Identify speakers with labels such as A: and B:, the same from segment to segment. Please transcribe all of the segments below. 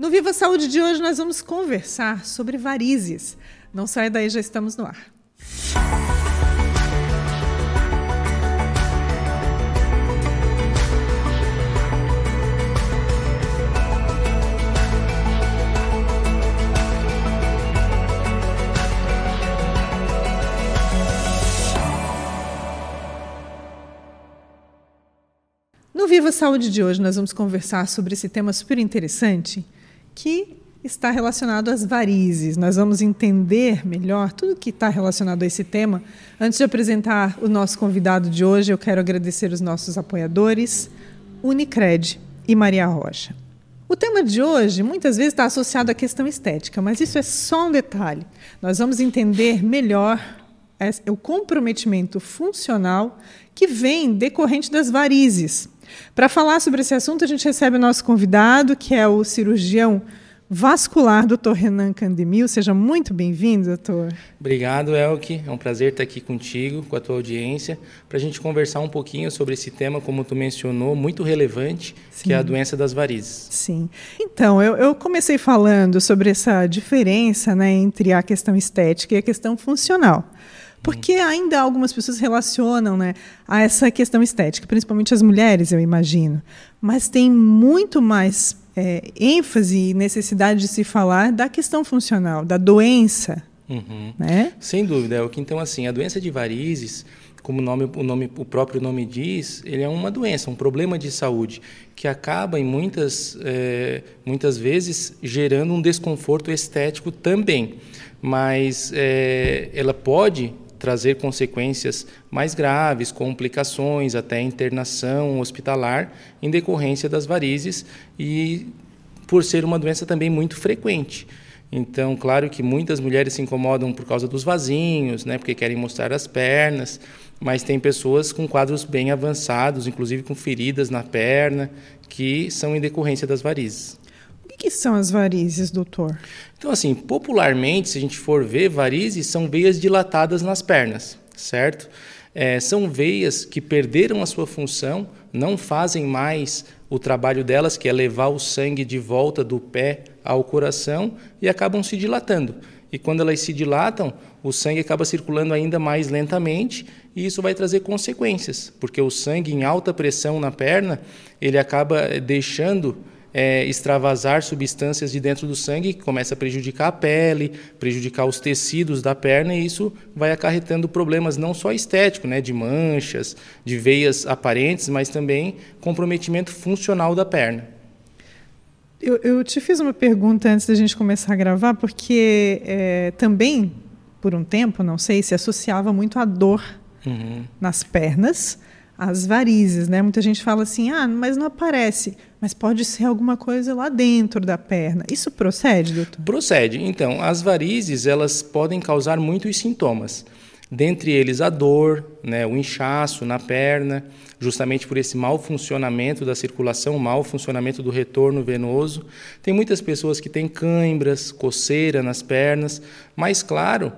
A: No Viva Saúde de hoje nós vamos conversar sobre varizes. Não sai daí, já estamos no ar. No Viva Saúde de hoje nós vamos conversar sobre esse tema super interessante que está relacionado às varizes. Nós vamos entender melhor tudo que está relacionado a esse tema. Antes de apresentar o nosso convidado de hoje, eu quero agradecer os nossos apoiadores, Unicred e Maria Rocha. O tema de hoje muitas vezes está associado à questão estética, mas isso é só um detalhe. Nós vamos entender melhor o comprometimento funcional que vem decorrente das varizes. Para falar sobre esse assunto, a gente recebe o nosso convidado, que é o cirurgião vascular, doutor Renan Candemil. Seja muito bem-vindo, doutor.
B: Obrigado, Elke. É um prazer estar aqui contigo, com a tua audiência, para a gente conversar um pouquinho sobre esse tema, como tu mencionou, muito relevante, Sim. que é a doença das varizes.
A: Sim. Então, eu, eu comecei falando sobre essa diferença né, entre a questão estética e a questão funcional. Porque ainda algumas pessoas relacionam né, a essa questão estética, principalmente as mulheres, eu imagino. Mas tem muito mais é, ênfase e necessidade de se falar da questão funcional, da doença.
B: Uhum. Né? Sem dúvida, é o que então assim a doença de varizes, como o nome, o nome, o próprio nome diz, ele é uma doença, um problema de saúde que acaba em muitas, é, muitas vezes gerando um desconforto estético também, mas é, ela pode trazer consequências mais graves, complicações, até internação hospitalar em decorrência das varizes e por ser uma doença também muito frequente. Então, claro que muitas mulheres se incomodam por causa dos vasinhos, né, porque querem mostrar as pernas, mas tem pessoas com quadros bem avançados, inclusive com feridas na perna, que são em decorrência das varizes
A: que são as varizes, doutor?
B: Então, assim, popularmente, se a gente for ver, varizes são veias dilatadas nas pernas, certo? É, são veias que perderam a sua função, não fazem mais o trabalho delas, que é levar o sangue de volta do pé ao coração, e acabam se dilatando. E quando elas se dilatam, o sangue acaba circulando ainda mais lentamente e isso vai trazer consequências, porque o sangue em alta pressão na perna, ele acaba deixando é, extravasar substâncias de dentro do sangue, que começa a prejudicar a pele, prejudicar os tecidos da perna, e isso vai acarretando problemas não só estéticos, né, de manchas, de veias aparentes, mas também comprometimento funcional da perna.
A: Eu, eu te fiz uma pergunta antes da gente começar a gravar, porque é, também, por um tempo, não sei, se associava muito à dor uhum. nas pernas as varizes, né? Muita gente fala assim, ah, mas não aparece, mas pode ser alguma coisa lá dentro da perna. Isso procede, doutor?
B: Procede. Então, as varizes elas podem causar muitos sintomas, dentre eles a dor, né, o inchaço na perna, justamente por esse mau funcionamento da circulação, mau funcionamento do retorno venoso. Tem muitas pessoas que têm cãibras, coceira nas pernas, mas claro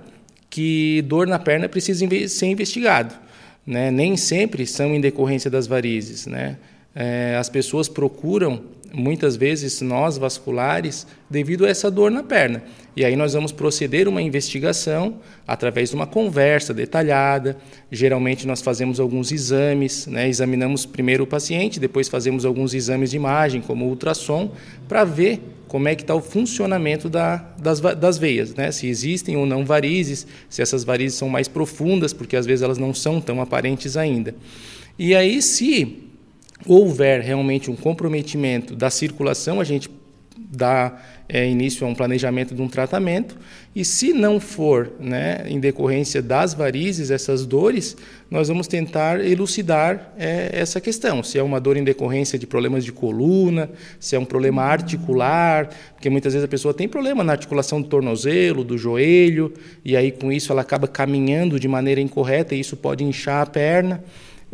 B: que dor na perna precisa ser investigado né, nem sempre são em decorrência das varizes. Né? É, as pessoas procuram, muitas vezes, nós vasculares, devido a essa dor na perna. E aí nós vamos proceder uma investigação através de uma conversa detalhada. Geralmente nós fazemos alguns exames, né? examinamos primeiro o paciente, depois fazemos alguns exames de imagem, como ultrassom, para ver como é que está o funcionamento da, das, das veias, né? se existem ou não varizes, se essas varizes são mais profundas, porque às vezes elas não são tão aparentes ainda. E aí, se houver realmente um comprometimento da circulação, a gente dá é, início a um planejamento de um tratamento. E se não for, né, em decorrência das varizes, essas dores, nós vamos tentar elucidar é, essa questão. Se é uma dor em decorrência de problemas de coluna, se é um problema articular, porque muitas vezes a pessoa tem problema na articulação do tornozelo, do joelho, e aí com isso ela acaba caminhando de maneira incorreta e isso pode inchar a perna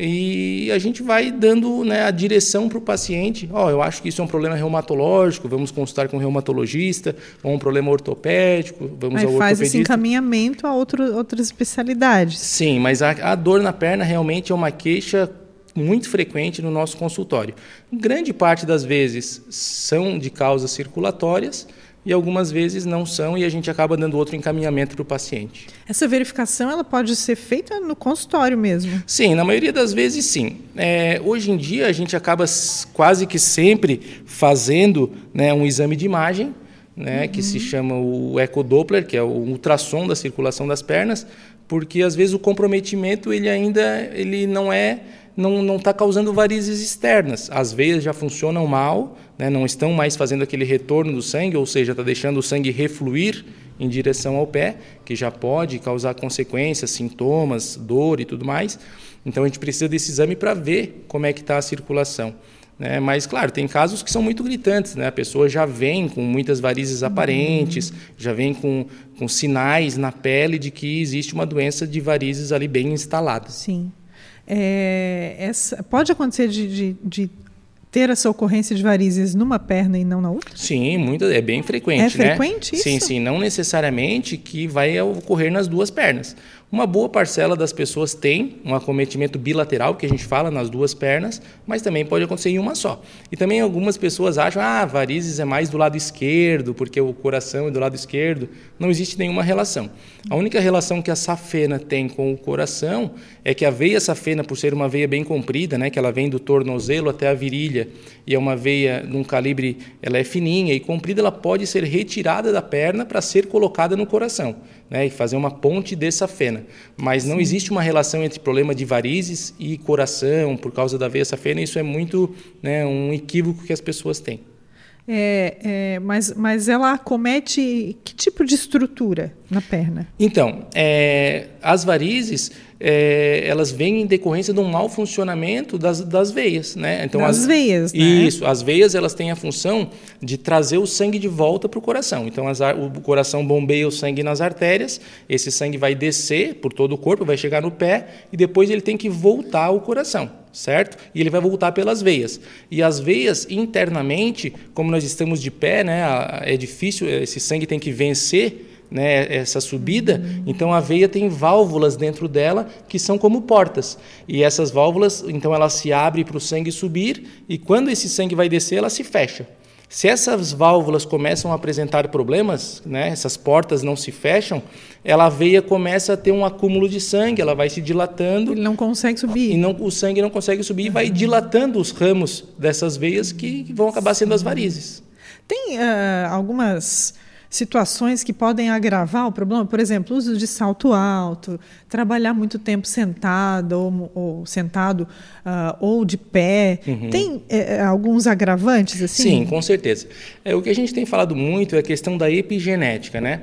B: e a gente vai dando né, a direção para o paciente. Ó, oh, eu acho que isso é um problema reumatológico, vamos consultar com um reumatologista, ou um problema ortopédico, vamos
A: Aí
B: ao
A: faz esse encaminhamento a outro, outras especialidades.
B: Sim, mas a, a dor na perna realmente é uma queixa muito frequente no nosso consultório. Grande parte das vezes são de causas circulatórias e algumas vezes não são e a gente acaba dando outro encaminhamento para o paciente.
A: Essa verificação ela pode ser feita no consultório mesmo?
B: Sim, na maioria das vezes sim. É, hoje em dia a gente acaba quase que sempre fazendo né, um exame de imagem, né, uhum. que se chama o ecodoppler, que é o ultrassom da circulação das pernas, porque às vezes o comprometimento ele ainda ele não é não está causando varizes externas. As veias já funcionam mal, né, não estão mais fazendo aquele retorno do sangue, ou seja, está deixando o sangue refluir em direção ao pé, que já pode causar consequências, sintomas, dor e tudo mais. Então a gente precisa desse exame para ver como é que está a circulação. Né? Mas, claro, tem casos que são muito gritantes. Né? A pessoa já vem com muitas varizes aparentes, já vem com, com sinais na pele de que existe uma doença de varizes ali bem instalada.
A: Sim. É, essa, pode acontecer de, de, de, ter essa ocorrência de varizes numa perna e não na outra?
B: Sim, muito, é bem frequente. É
A: frequente
B: né?
A: isso?
B: Sim, sim. Não necessariamente que vai ocorrer nas duas pernas. Uma boa parcela das pessoas tem um acometimento bilateral, que a gente fala nas duas pernas, mas também pode acontecer em uma só. E também algumas pessoas acham, ah, varizes é mais do lado esquerdo, porque o coração é do lado esquerdo. Não existe nenhuma relação. A única relação que a safena tem com o coração é que a veia safena, por ser uma veia bem comprida, né, que ela vem do tornozelo até a virilha, e é uma veia num calibre, ela é fininha e comprida, ela pode ser retirada da perna para ser colocada no coração né, e fazer uma ponte de safena. Mas não Sim. existe uma relação entre problema de varizes e coração por causa da veia safena. Isso é muito né, um equívoco que as pessoas têm.
A: É, é, mas, mas ela acomete que tipo de estrutura na perna?
B: Então, é, as varizes é, elas vêm em decorrência de um mau funcionamento das, das veias, né?
A: Então das as, veias, né?
B: Isso, as veias elas têm a função de trazer o sangue de volta para o coração. Então as, o coração bombeia o sangue nas artérias, esse sangue vai descer por todo o corpo, vai chegar no pé e depois ele tem que voltar ao coração, certo? E ele vai voltar pelas veias. E as veias internamente, como nós estamos de pé, né? É difícil, esse sangue tem que vencer né, essa subida, então a veia tem válvulas dentro dela que são como portas. E essas válvulas, então ela se abre para o sangue subir e quando esse sangue vai descer, ela se fecha. Se essas válvulas começam a apresentar problemas, né, essas portas não se fecham, ela a veia começa a ter um acúmulo de sangue, ela vai se dilatando.
A: Ele não consegue subir.
B: E não, o sangue não consegue subir e vai dilatando os ramos dessas veias que vão acabar sendo as varizes.
A: Tem uh, algumas situações que podem agravar o problema, por exemplo, uso de salto alto, trabalhar muito tempo sentado ou, ou sentado uh, ou de pé, uhum. tem é, alguns agravantes assim?
B: Sim, com certeza. É, o que a gente tem falado muito é a questão da epigenética, né?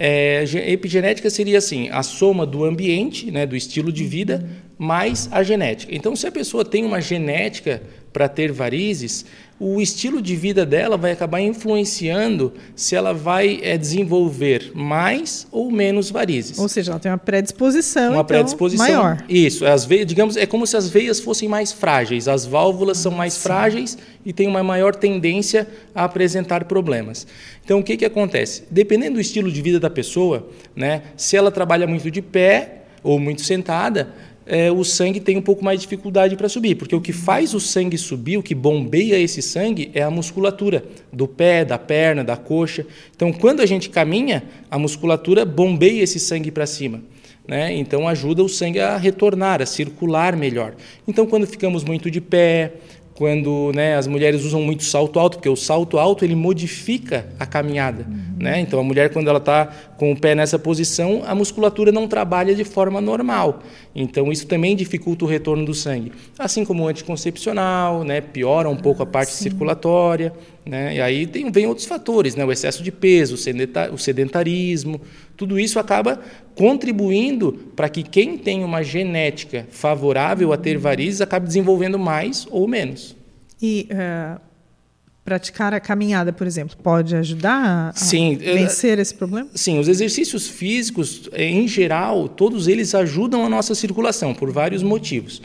B: É, epigenética seria assim, a soma do ambiente, né, do estilo de vida, mais a genética. Então, se a pessoa tem uma genética para ter varizes, o estilo de vida dela vai acabar influenciando se ela vai é, desenvolver mais ou menos varizes.
A: Ou seja, ela tem uma predisposição, uma então, predisposição maior.
B: Isso, as veias, digamos, é como se as veias fossem mais frágeis, as válvulas são mais Sim. frágeis e têm uma maior tendência a apresentar problemas. Então, o que, que acontece? Dependendo do estilo de vida da pessoa, né, se ela trabalha muito de pé ou muito sentada, é, o sangue tem um pouco mais de dificuldade para subir, porque o que faz o sangue subir, o que bombeia esse sangue é a musculatura do pé, da perna, da coxa. Então, quando a gente caminha, a musculatura bombeia esse sangue para cima. Né? Então, ajuda o sangue a retornar, a circular melhor. Então, quando ficamos muito de pé, quando né, as mulheres usam muito salto alto, porque o salto alto ele modifica a caminhada. Uhum. Né? Então a mulher, quando ela está com o pé nessa posição, a musculatura não trabalha de forma normal. Então isso também dificulta o retorno do sangue. Assim como o anticoncepcional, né, piora um pouco a parte Sim. circulatória. Né? E aí tem, vem outros fatores, né? o excesso de peso, o sedentarismo. Tudo isso acaba contribuindo para que quem tem uma genética favorável a ter varizes acabe desenvolvendo mais ou menos.
A: E uh, praticar a caminhada, por exemplo, pode ajudar a sim, eh, vencer esse problema?
B: Sim, os exercícios físicos, em geral, todos eles ajudam a nossa circulação por vários motivos.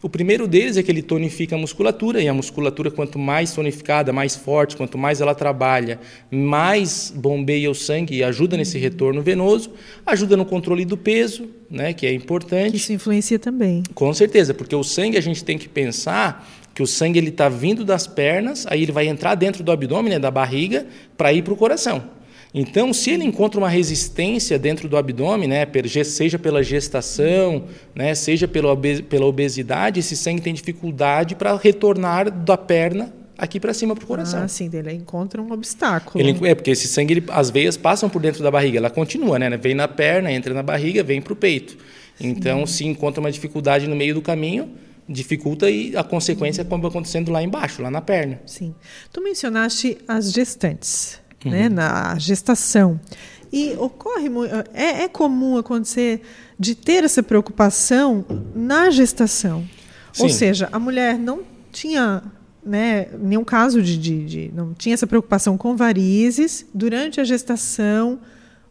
B: O primeiro deles é que ele tonifica a musculatura, e a musculatura, quanto mais tonificada, mais forte, quanto mais ela trabalha, mais bombeia o sangue e ajuda nesse retorno venoso, ajuda no controle do peso, né, que é importante.
A: Isso influencia também.
B: Com certeza, porque o sangue a gente tem que pensar que o sangue ele está vindo das pernas, aí ele vai entrar dentro do abdômen, né, da barriga, para ir para o coração. Então, se ele encontra uma resistência dentro do abdômen, né, seja pela gestação, né, seja pela obesidade, esse sangue tem dificuldade para retornar da perna aqui para cima para o coração.
A: Ah, sim, ele encontra um obstáculo.
B: Ele, é, porque esse sangue, ele, as veias passam por dentro da barriga, ela continua, né? Vem na perna, entra na barriga, vem para o peito. Sim. Então, se encontra uma dificuldade no meio do caminho, dificulta e a consequência acaba acontecendo lá embaixo, lá na perna.
A: Sim. Tu mencionaste as gestantes uhum. né, na gestação. E ocorre é, é comum acontecer de ter essa preocupação na gestação. Sim. Ou seja, a mulher não tinha né, nenhum caso de, de, de, não tinha essa preocupação com varizes durante a gestação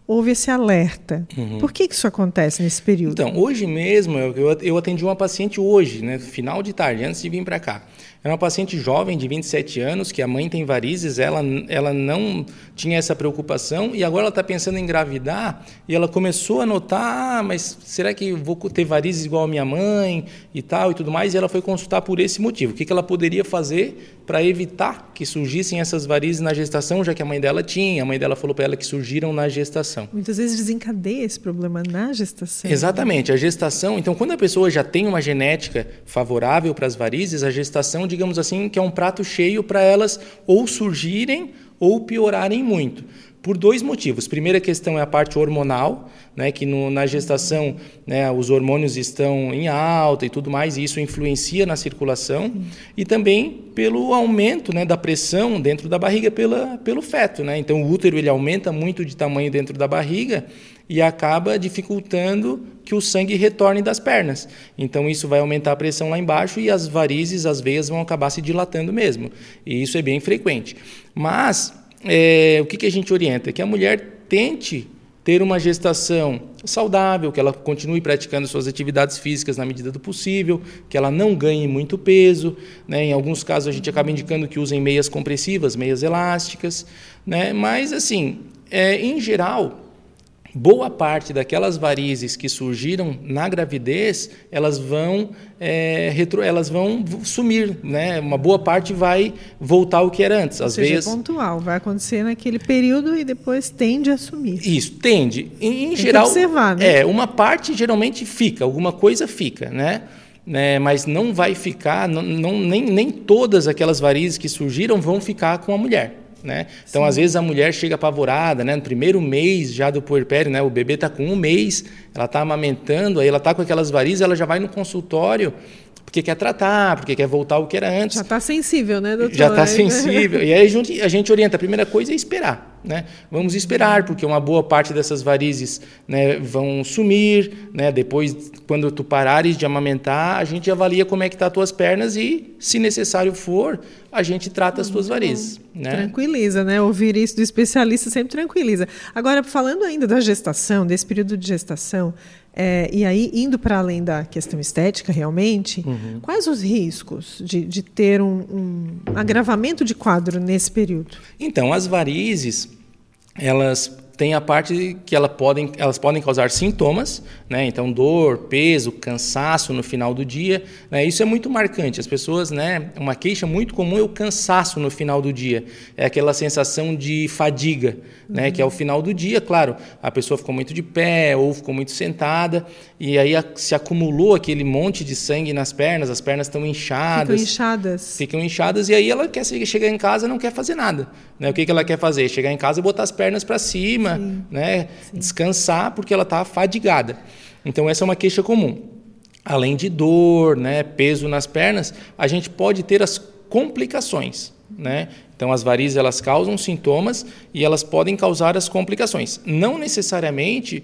A: houve esse alerta. Uhum. Por que, que isso acontece nesse período?
B: Então, hoje mesmo, eu, eu atendi uma paciente hoje, né, final de tarde, antes de vir para cá. É uma paciente jovem de 27 anos, que a mãe tem varizes, ela, ela não tinha essa preocupação e agora ela está pensando em engravidar e ela começou a notar, ah, mas será que vou ter varizes igual a minha mãe e tal e tudo mais? E ela foi consultar por esse motivo. O que, que ela poderia fazer para evitar que surgissem essas varizes na gestação, já que a mãe dela tinha. A mãe dela falou para ela que surgiram na gestação.
A: Muitas vezes desencadeia esse problema na gestação.
B: Exatamente. A gestação, então, quando a pessoa já tem uma genética favorável para as varizes, a gestação, digamos assim, que é um prato cheio para elas ou surgirem ou piorarem muito por dois motivos. Primeira questão é a parte hormonal, né, que no, na gestação né, os hormônios estão em alta e tudo mais, e isso influencia na circulação, e também pelo aumento né, da pressão dentro da barriga pela, pelo feto. Né? Então o útero ele aumenta muito de tamanho dentro da barriga e acaba dificultando que o sangue retorne das pernas. Então isso vai aumentar a pressão lá embaixo e as varizes, as veias vão acabar se dilatando mesmo. E isso é bem frequente. Mas é, o que, que a gente orienta? Que a mulher tente ter uma gestação saudável, que ela continue praticando suas atividades físicas na medida do possível, que ela não ganhe muito peso. Né? Em alguns casos, a gente acaba indicando que usem meias compressivas, meias elásticas. Né? Mas, assim, é, em geral, boa parte daquelas varizes que surgiram na gravidez, elas vão, é, retro, elas vão sumir, né? Uma boa parte vai voltar ao que era antes.
A: Às seja, vezes é pontual, vai acontecer naquele período e depois tende a sumir.
B: Isso, tende. Em, em geral, observar, né? é uma parte geralmente fica, alguma coisa fica, né? né, mas não vai ficar, não, não, nem, nem todas aquelas varizes que surgiram vão ficar com a mulher. Né? Então, Sim. às vezes, a mulher chega apavorada, né? no primeiro mês já do puerpério, né? o bebê está com um mês, ela está amamentando, aí ela está com aquelas varizes, ela já vai no consultório porque quer tratar, porque quer voltar ao que era antes.
A: Já está sensível, né, doutor?
B: Já está sensível. e aí a gente, a gente orienta, a primeira coisa é esperar. Né? Vamos esperar, porque uma boa parte dessas varizes né, vão sumir. Né? Depois, quando tu parares de amamentar, a gente avalia como é que estão tá as tuas pernas e, se necessário for, a gente trata as tuas varizes. Né?
A: Tranquiliza, né? Ouvir isso do especialista sempre tranquiliza. Agora, falando ainda da gestação, desse período de gestação, é, e aí, indo para além da questão estética, realmente, uhum. quais os riscos de, de ter um, um, agravamento de quadro nesse período?
B: Então, as varizes, elas tem a parte que ela podem, elas podem causar sintomas, né? então dor, peso, cansaço no final do dia. Né? Isso é muito marcante. As pessoas, né? uma queixa muito comum é o cansaço no final do dia. É aquela sensação de fadiga, uhum. né? que é o final do dia. Claro, a pessoa ficou muito de pé ou ficou muito sentada e aí se acumulou aquele monte de sangue nas pernas, as pernas estão inchadas.
A: Ficam inchadas.
B: Ficam inchadas e aí ela quer chegar em casa não quer fazer nada. Né? O que, que ela quer fazer? Chegar em casa e botar as pernas para cima, Sim. Né? Sim. descansar porque ela está fadigada. Então essa é uma queixa comum. Além de dor, né? peso nas pernas, a gente pode ter as complicações. Né? Então, as varizes elas causam sintomas e elas podem causar as complicações. Não necessariamente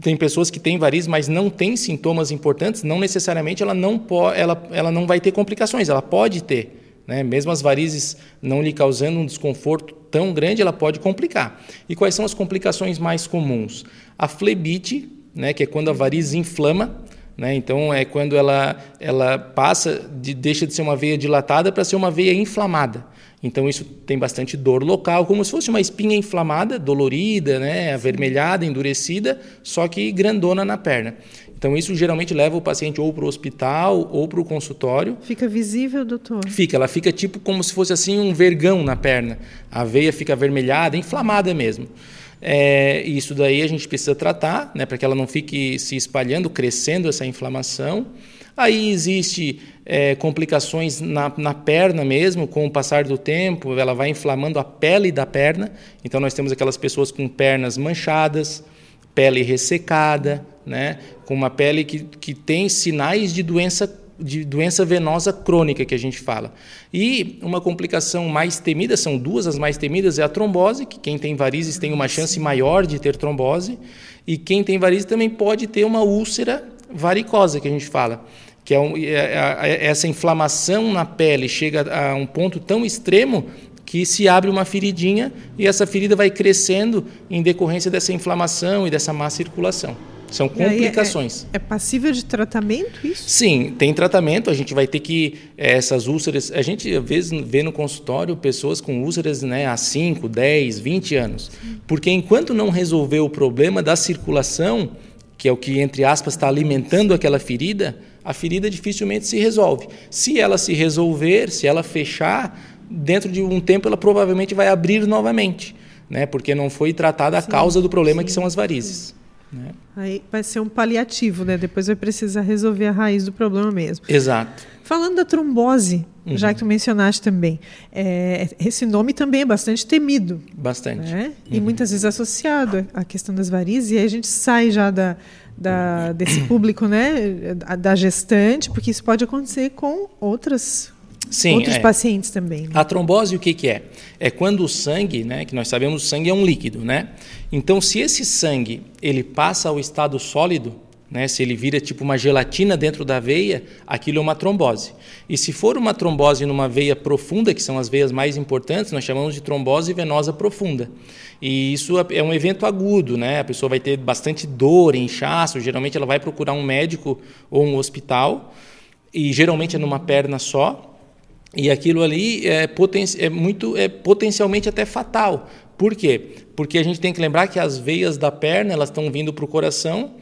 B: tem pessoas que têm varizes, mas não têm sintomas importantes, não necessariamente ela não, ela, ela não vai ter complicações, ela pode ter. Né? Mesmo as varizes não lhe causando um desconforto tão grande, ela pode complicar. E quais são as complicações mais comuns? A flebite, né, que é quando a variz inflama, Né? Então, é quando ela, ela passa, de, deixa de ser uma veia dilatada para ser uma veia inflamada. Então, isso tem bastante dor local, como se fosse uma espinha inflamada, dolorida, né? avermelhada, endurecida, só que grandona na perna. Então, isso geralmente leva o paciente ou para o hospital ou para o consultório.
A: Fica visível, doutor?
B: Fica, ela fica tipo como se fosse assim um vergão na perna. A veia fica avermelhada, inflamada mesmo. É, isso daí a gente precisa tratar, né, para que ela não fique se espalhando, crescendo essa inflamação. Aí existe é, complicações na, na, perna mesmo, com o passar do tempo, ela vai inflamando a pele da perna. Então nós temos aquelas pessoas com pernas manchadas, pele ressecada, né, com uma pele que, que tem sinais de doença de doença venosa crônica que a gente fala. E uma complicação mais temida, são duas as mais temidas, é a trombose, que quem tem varizes tem uma chance maior de ter trombose, e quem tem varizes também pode ter uma úlcera varicosa, que a gente fala, que é, um, é, é, é essa inflamação na pele chega a um ponto tão extremo que se abre uma feridinha e essa ferida vai crescendo em decorrência dessa inflamação e dessa má circulação. São complicações.
A: É, é, passível de tratamento isso?
B: Sim, tem tratamento. A gente vai ter que. É, essas úlceras. A gente, às vezes, vê no consultório pessoas com úlceras né, há 5, 10, 20 anos. Porque enquanto não resolver o problema da circulação, que é o que, entre aspas, está alimentando aquela ferida, a ferida dificilmente se resolve. Se ela se resolver, se ela fechar, dentro de um tempo ela provavelmente vai abrir novamente. Né, porque não foi tratada a sim, causa do problema, sim, que são as varizes.
A: Né? Aí vai ser um paliativo, né? Depois vai precisar resolver a raiz do problema mesmo.
B: Exato.
A: Falando da trombose, uhum. já que tu mencionaste também, é, esse nome também é bastante temido.
B: Bastante.
A: Né? Uhum. E muitas vezes associado à questão das varizes, e aí a gente sai já da, da, desse público, né? Da gestante, porque isso pode acontecer com outras Sim, outros é. pacientes também. Né?
B: A trombose o que, que é? É quando o sangue, né, que nós sabemos o sangue é um líquido, né? Então, se esse sangue ele passa ao estado sólido, né, se ele vira tipo uma gelatina dentro da veia, aquilo é uma trombose. E se for uma trombose numa veia profunda, que são as veias mais importantes, nós chamamos de trombose venosa profunda. E isso é um evento agudo, né? A pessoa vai ter bastante dor, inchaço, geralmente ela vai procurar um médico ou um hospital, e geralmente é numa perna só, e aquilo ali é, poten é muito é potencialmente até fatal. Por quê? Porque a gente tem que lembrar que as veias da perna elas estão vindo para o coração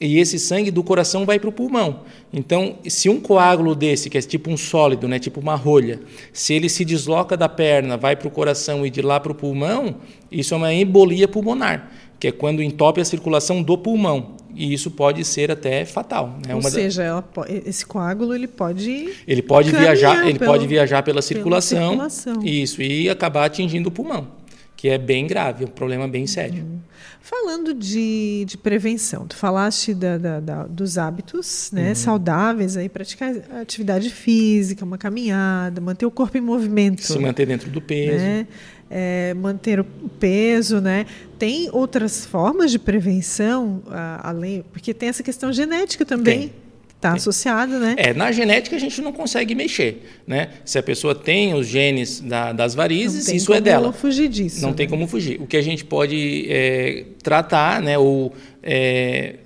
B: e esse sangue do coração vai para o pulmão. Então, se um coágulo desse, que é tipo um sólido, né, tipo uma rolha, se ele se desloca da perna, vai para o coração e de lá para o pulmão, isso é uma embolia pulmonar, que é quando entope a circulação do pulmão e isso pode ser até fatal.
A: Né? Ou Uma seja, ela, esse coágulo ele pode
B: ele pode viajar ele pelo, pode viajar pela circulação, pela circulação, isso e acabar atingindo o pulmão, que é bem grave, um problema bem sério. Uhum.
A: Falando de, de prevenção, tu falaste da, da, da, dos hábitos né, uhum. saudáveis, aí praticar atividade física, uma caminhada, manter o corpo em movimento.
B: Se manter dentro do peso. Né?
A: É, manter o peso, né? Tem outras formas de prevenção, além, porque tem essa questão genética também. Está associada, né?
B: É, na genética a gente não consegue mexer, né? Se a pessoa tem os genes da, das varizes, isso é dela.
A: Não tem como fugir disso.
B: Não
A: né?
B: tem como fugir. O que a gente pode é, tratar, né? Ou é,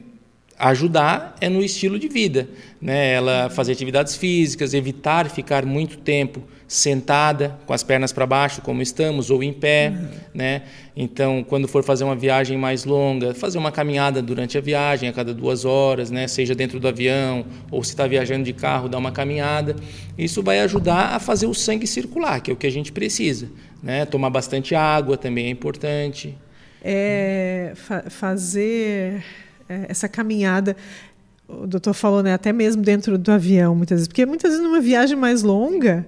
B: ajudar é no estilo de vida, né? Ela fazer atividades físicas, evitar ficar muito tempo sentada, com as pernas para baixo, como estamos, ou em pé, uhum. né? Então, quando for fazer uma viagem mais longa, fazer uma caminhada durante a viagem, a cada duas horas, né? Seja dentro do avião, ou se está viajando de carro, dar uma caminhada. Isso vai ajudar a fazer o sangue circular, que é o que a gente precisa, né? Tomar bastante água também é importante.
A: É, fa fazer é, essa caminhada o doutor falou, né, até mesmo dentro do avião, muitas vezes, porque muitas vezes numa viagem mais longa.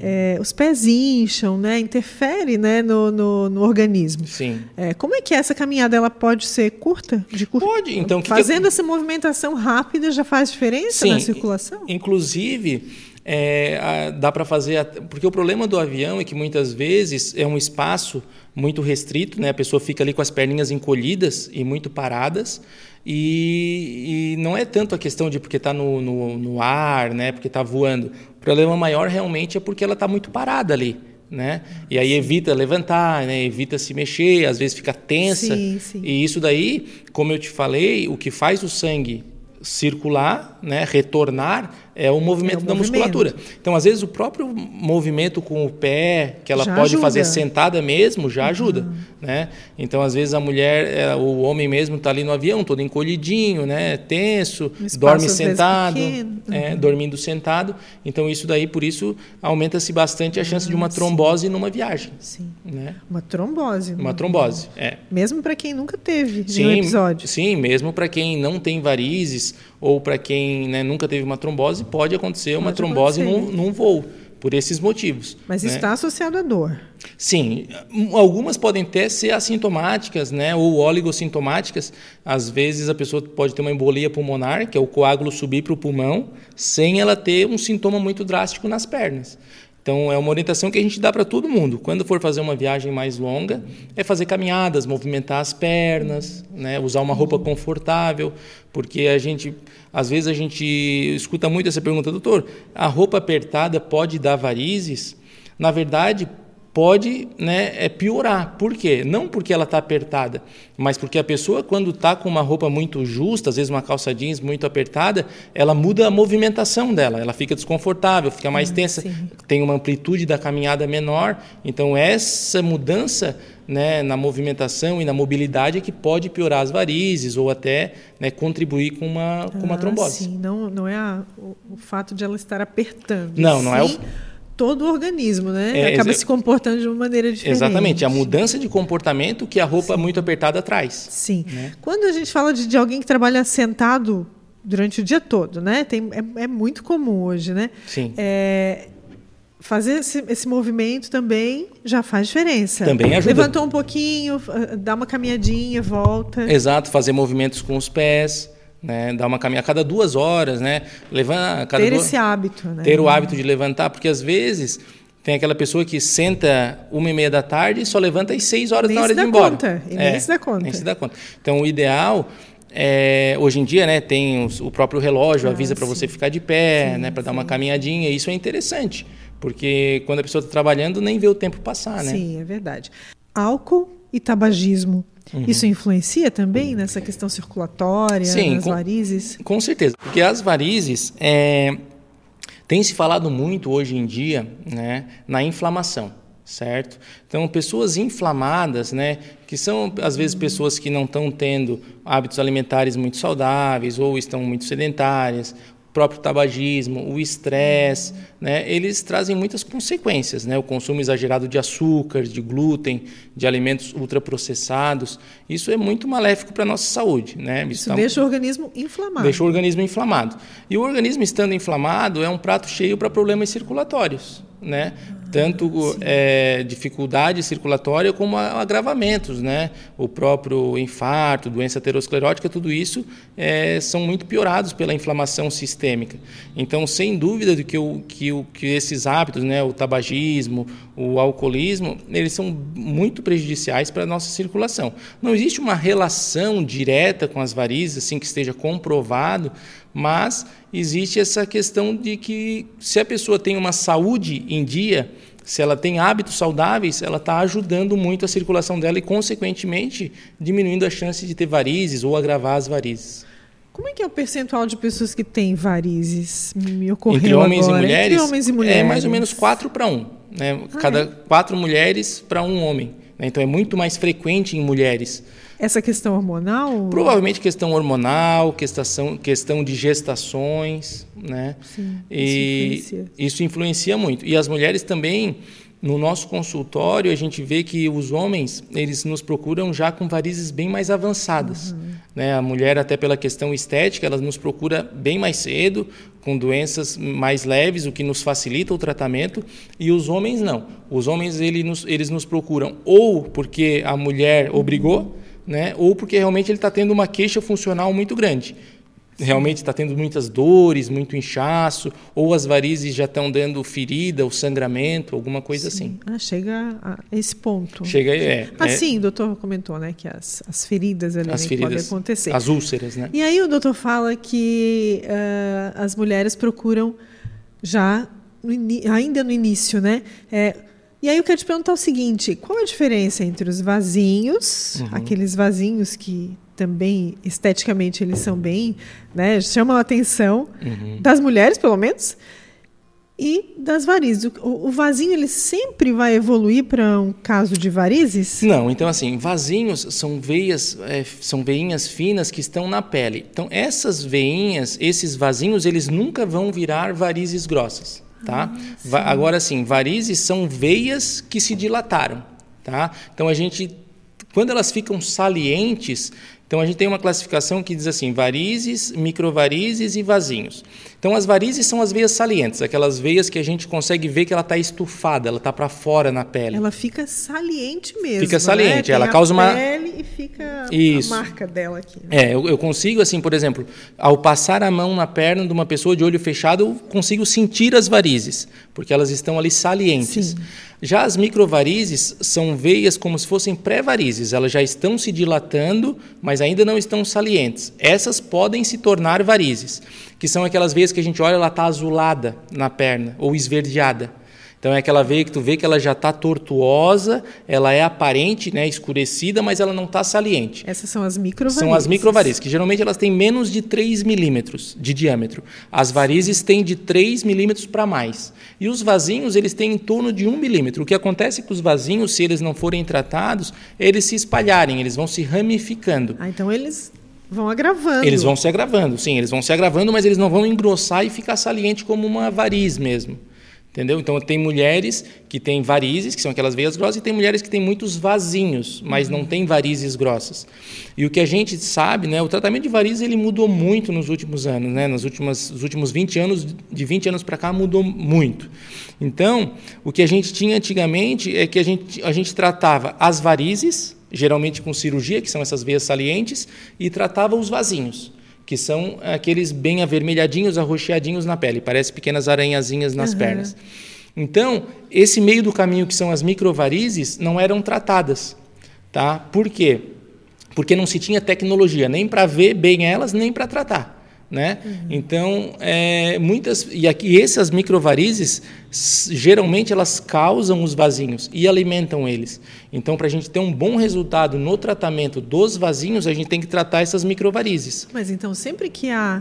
A: É, os pés incham, né, interfere, né, no, no, no organismo.
B: Sim.
A: É, como é que essa caminhada ela pode ser curta, de curta?
B: Pode. Então,
A: fazendo
B: que...
A: essa movimentação rápida já faz diferença Sim. na circulação.
B: Inclusive é, dá para fazer. Porque o problema do avião é que muitas vezes é um espaço muito restrito, né? a pessoa fica ali com as perninhas encolhidas e muito paradas. E, e não é tanto a questão de porque está no, no, no, ar, né? porque está voando. O problema maior realmente é porque ela está muito parada ali. Né? E aí evita levantar, né? evita se mexer, às vezes fica tensa. Sim, sim. E isso daí, como eu te falei, o que faz o sangue circular, né, retornar, é o movimento é o da movimento. musculatura. Então, às vezes, o próprio movimento com o pé, que ela já pode ajuda. fazer sentada mesmo, já uhum. ajuda. Né? Então, às vezes, a mulher, é, o homem mesmo está ali no avião, todo encolhidinho, né, tenso, dorme sentado, é, dormindo sentado. Então, isso daí, por isso, aumenta-se bastante a chance de uma ah, trombose sim. numa viagem.
A: Sim. Né? Uma trombose.
B: Uma trombose, é.
A: Mesmo para quem nunca teve sim, um episódio.
B: Sim, mesmo para quem não tem varizes ou para quem né, nunca teve uma trombose, pode acontecer uma trombose num, num, voo, por esses motivos.
A: Mas
B: né?
A: está associado à dor.
B: Sim, algumas podem até ser assintomáticas, né, ou oligossintomáticas. Às vezes a pessoa pode ter uma embolia pulmonar, que é o coágulo subir para o pulmão, sem ela ter um sintoma muito drástico nas pernas. Então, é uma orientação que a gente dá para todo mundo. Quando for fazer uma viagem mais longa, é fazer caminhadas, movimentar as pernas, né? usar uma roupa confortável, porque a gente, às vezes a gente escuta muito essa pergunta, doutor, a roupa apertada pode dar varizes? Na verdade, pode né, é piorar. Por quê? Não porque ela está apertada, mas porque a pessoa, quando está com uma roupa muito justa, às vezes uma calça jeans muito apertada, ela muda a movimentação dela, ela fica desconfortável, fica mais tensa, sim. tem uma amplitude da caminhada menor. Então, essa mudança né, na movimentação e na mobilidade é que pode piorar as varizes ou até né, contribuir com uma, com uma ah, trombose.
A: Sim, não, não é a, o, o, fato de ela estar apertando.
B: Não, não
A: sim,
B: é o
A: todo o organismo, né? É, Acaba se comportando de uma maneira diferente.
B: Exatamente, a mudança de comportamento que a roupa Sim. muito apertada traz.
A: Sim. Né? Quando a gente fala de, de, alguém que trabalha sentado durante o dia todo, né? Tem, é, é muito comum hoje, né?
B: Sim.
A: É, fazer esse, esse, movimento também já faz diferença.
B: Também ajuda.
A: Levantou um pouquinho, dá uma caminhadinha, volta.
B: Exato, fazer movimentos com os pés né? Dar uma caminhada a cada duas horas, né? Cada
A: ter
B: duas...
A: esse hábito, né?
B: Ter o hábito de levantar, porque às vezes tem aquela pessoa que senta uma e meia da tarde e só levanta às seis horas
A: nem
B: na hora de ir embora.
A: Conta. E é, nem se dá conta.
B: Nem se dá conta. Então, o ideal é, hoje em dia, né, tem os, o próprio relógio ah, avisa para você ficar de pé, sim, né, para dar uma caminhadinha. Isso é interessante, porque quando a pessoa está trabalhando nem vê o tempo passar, né?
A: Sim, é verdade. Álcool e tabagismo Uhum. Isso influencia também nessa questão circulatória, Sim, nas com, varizes?
B: Com certeza, porque as varizes é, tem se falado muito hoje em dia né, na inflamação, certo? Então, pessoas inflamadas, né, que são às vezes pessoas que não estão tendo hábitos alimentares muito saudáveis ou estão muito sedentárias próprio tabagismo, o estresse, né, eles trazem muitas consequências, né, o consumo exagerado de açúcar, de glúten, de alimentos ultraprocessados, isso é muito maléfico para a nossa saúde. Né?
A: Isso, isso tá deixa tá... o organismo inflamado.
B: Deixa o organismo inflamado. E o organismo estando inflamado é um prato cheio para problemas circulatórios né? tanto é, dificuldade circulatória como agravamentos, né? O próprio infarto, doença aterosclerótica, tudo isso é, são muito piorados pela inflamação sistêmica. Então, sem dúvida de que, o, que, o, que esses hábitos, né? O tabagismo, o alcoolismo, eles são muito prejudiciais para a nossa circulação. Não existe uma relação direta com as varizes, assim que esteja comprovado, mas existe essa questão de que se a pessoa tem uma saúde em dia, se ela tem hábitos saudáveis, ela está ajudando muito a circulação dela e, consequentemente, diminuindo a chance de ter varizes ou agravar as varizes.
A: Como é que é o percentual de pessoas que têm varizes? Me ocorreu
B: Entre homens
A: agora.
B: e mulheres?
A: Entre homens e mulheres.
B: É mais ou menos 4 para 1. Né? Ah, Cada é? quatro mulheres para um homem. Né? Então é muito mais frequente em mulheres.
A: Essa questão hormonal?
B: Provavelmente questão hormonal, questão, questão de gestações, né?
A: Sim, e isso influencia.
B: isso influencia muito. E as mulheres também, no nosso consultório, a gente vê que os homens, eles nos procuram já com varizes bem mais avançadas. Uhum. Né? A mulher, até pela questão estética, ela nos procura bem mais cedo, com doenças mais leves, o que nos facilita o tratamento, e os homens não. Os homens eles nos, eles nos procuram ou porque a mulher obrigou, né? ou porque realmente ele está tendo uma queixa funcional muito grande. Realmente está tendo muitas dores, muito inchaço, ou as varizes já estão dando ferida, ou sangramento, alguma coisa Sim. assim.
A: Ah, chega a esse ponto.
B: Chega, é.
A: Mas é, o doutor comentou né, que as, as feridas ali as feridas, podem acontecer.
B: As úlceras, né?
A: E aí o doutor fala que uh, as mulheres procuram já, no ainda no início, né? É, E aí eu quero te perguntar o seguinte: qual a diferença entre os vasinhos, uhum. aqueles vasinhos que também esteticamente eles são bem, né, chamam a atenção uhum. das mulheres, pelo menos, e das varizes. O, o vasinho ele sempre vai evoluir para um caso de varizes?
B: Não, então assim, vasinhos são veias, é, são veinhas finas que estão na pele. Então essas veinhas, esses vasinhos, eles nunca vão virar varizes grossas tá? Ah, Agora sim, varizes são veias que se dilataram, tá? Então a gente quando elas ficam salientes, então a gente tem uma classificação que diz assim: varizes, microvarizes e vasinhos. Então as varizes são as veias salientes, aquelas veias que a gente consegue ver que ela está estufada, ela está para fora na pele.
A: Ela fica saliente mesmo.
B: Fica né? saliente, né? ela causa
A: uma
B: pele
A: e fica Isso. a marca dela aqui.
B: Né? É, eu, eu, consigo assim, por exemplo, ao passar a mão na perna de uma pessoa de olho fechado, eu consigo sentir as varizes, porque elas estão ali salientes. Sim. Já as microvarizes são veias como se fossem pré-varizes, elas já estão se dilatando, mas ainda não estão salientes. Essas podem se tornar varizes, que são aquelas veias que a gente olha, ela está azulada na perna ou esverdeada. Então é aquela veia que tu vê que ela já está tortuosa, ela é aparente, né, escurecida, mas ela não está saliente.
A: Essas são as microvarizes.
B: São as microvarizes, que geralmente elas têm menos de 3 milímetros de diâmetro. As varizes têm de 3 milímetros para mais. E os vasinhos, eles têm em torno de 1 milímetro. O que acontece com os vasinhos, se eles não forem tratados, eles se espalharem, eles vão se ramificando.
A: Ah, então eles vão agravando.
B: Eles vão se agravando, sim, eles vão se agravando, mas eles não vão engrossar e ficar saliente como uma variz mesmo. Entendeu? Então tem mulheres que têm varizes, que são aquelas veias grossas, e tem mulheres que têm muitos vasinhos, mas não têm varizes grossas. E o que a gente sabe, né, o tratamento de varizes ele mudou muito nos últimos anos, né? Nos últimos, nos últimos 20 anos, de 20 anos para cá mudou muito. Então, o que a gente tinha antigamente é que a gente, a gente tratava as varizes, geralmente com cirurgia, que são essas veias salientes, e tratava os vasinhos que são aqueles bem avermelhadinhos, arroxeadinhos na pele, parece pequenas aranhazinhas nas uhum. pernas. Então, esse meio do caminho que são as microvarizes não eram tratadas, tá? Por quê? Porque não se tinha tecnologia nem para ver bem elas, nem para tratar. Né? Uhum. Então, é, muitas e aqui essas microvarizes geralmente elas causam os vasinhos e alimentam eles. Então, para a gente ter um bom resultado no tratamento dos vasinhos, a gente tem que tratar essas microvarizes.
A: Mas então, sempre que há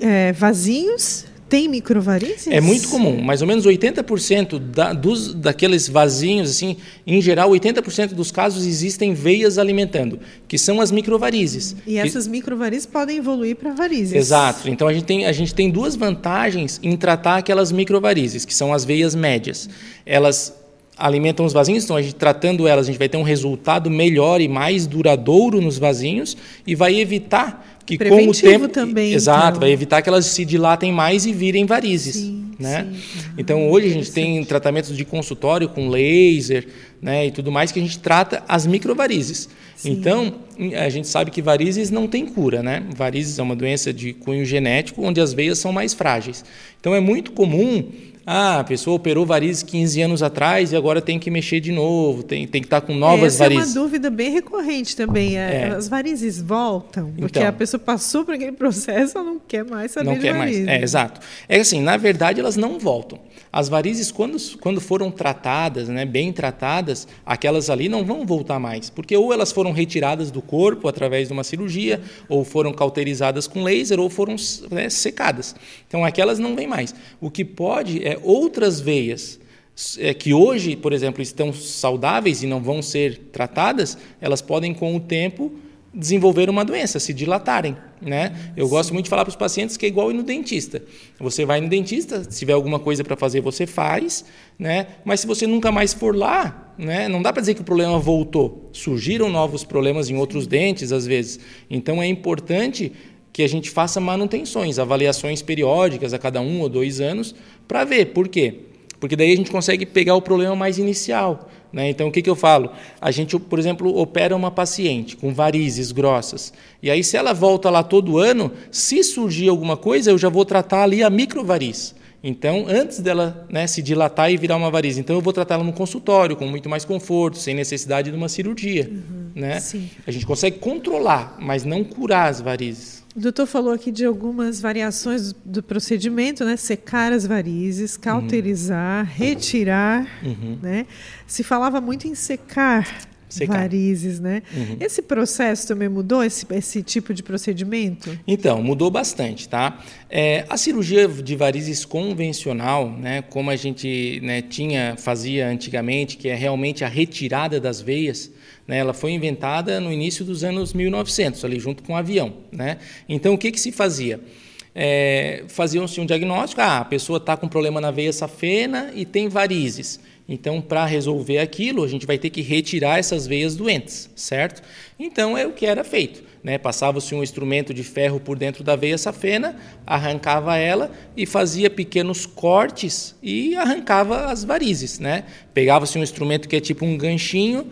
A: é, vasinhos, tem microvarizes?
B: É muito comum. Mais ou menos 80% da, dos, daqueles vasinhos, assim, em geral, 80% dos casos existem veias alimentando, que são as microvarizes.
A: E essas que... microvarizes podem evoluir para varizes.
B: Exato. Então a gente, tem, a gente tem duas vantagens em tratar aquelas microvarizes, que são as veias médias. Elas alimentam os vasinhos, então a gente tratando elas, a gente vai ter um resultado melhor e mais duradouro nos vasinhos e vai evitar que
A: Preventivo
B: com o tempo
A: também
B: exato
A: então.
B: vai evitar que elas se dilatem mais e virem varizes
A: sim,
B: né
A: sim.
B: então hoje a gente tem tratamentos de consultório com laser né e tudo mais que a gente trata as microvarizes sim. então a gente sabe que varizes não tem cura né varizes é uma doença de cunho genético onde as veias são mais frágeis então é muito comum ah, a pessoa operou varizes 15 anos atrás e agora tem que mexer de novo, tem, tem que estar com novas
A: Essa
B: varizes.
A: Essa é uma dúvida bem recorrente também. É, é. As varizes voltam, porque então, a pessoa passou por aquele processo, ela não quer mais saber
B: não
A: de
B: quer
A: varizes.
B: mais. É, exato. É assim, na verdade, elas não voltam. As varizes, quando, quando foram tratadas, né, bem tratadas, aquelas ali não vão voltar mais, porque ou elas foram retiradas do corpo através de uma cirurgia, ou foram cauterizadas com laser, ou foram né, secadas. Então, aquelas não vêm mais. O que pode é outras veias é, que hoje, por exemplo, estão saudáveis e não vão ser tratadas, elas podem, com o tempo, desenvolver uma doença, se dilatarem. Né? Eu Sim. gosto muito de falar para os pacientes que é igual ir no dentista. Você vai no dentista, se tiver alguma coisa para fazer, você faz, né? mas se você nunca mais for lá, né? não dá para dizer que o problema voltou. Surgiram novos problemas em outros dentes, às vezes. Então é importante que a gente faça manutenções, avaliações periódicas a cada um ou dois anos, para ver. Por quê? Porque daí a gente consegue pegar o problema mais inicial. Né? Então, o que, que eu falo? A gente, por exemplo, opera uma paciente com varizes grossas. E aí, se ela volta lá todo ano, se surgir alguma coisa, eu já vou tratar ali a microvariz. Então, antes dela né, se dilatar e virar uma variz. Então, eu vou tratá-la no consultório, com muito mais conforto, sem necessidade de uma cirurgia.
A: Uhum.
B: né? A gente consegue controlar, mas não curar as varizes.
A: O doutor falou aqui de algumas variações do procedimento, né? Secar as varizes, cauterizar, uhum. retirar, uhum. né? Se falava muito em secar Secar. varizes, né? Uhum. Esse processo também mudou, esse, esse tipo de procedimento?
B: Então, mudou bastante, tá? É, a cirurgia de varizes convencional, né, como a gente né, tinha, fazia antigamente, que é realmente a retirada das veias, né, ela foi inventada no início dos anos 1900, ali junto com o avião, né? Então, o que, que se fazia? É, Faziam-se um diagnóstico, ah, a pessoa está com problema na veia safena e tem varizes. Então, para resolver aquilo, a gente vai ter que retirar essas veias doentes, certo? Então, é o que era feito. Né? Passava-se um instrumento de ferro por dentro da veia safena, arrancava ela e fazia pequenos cortes e arrancava as varizes. Né? Pegava-se um instrumento que é tipo um ganchinho,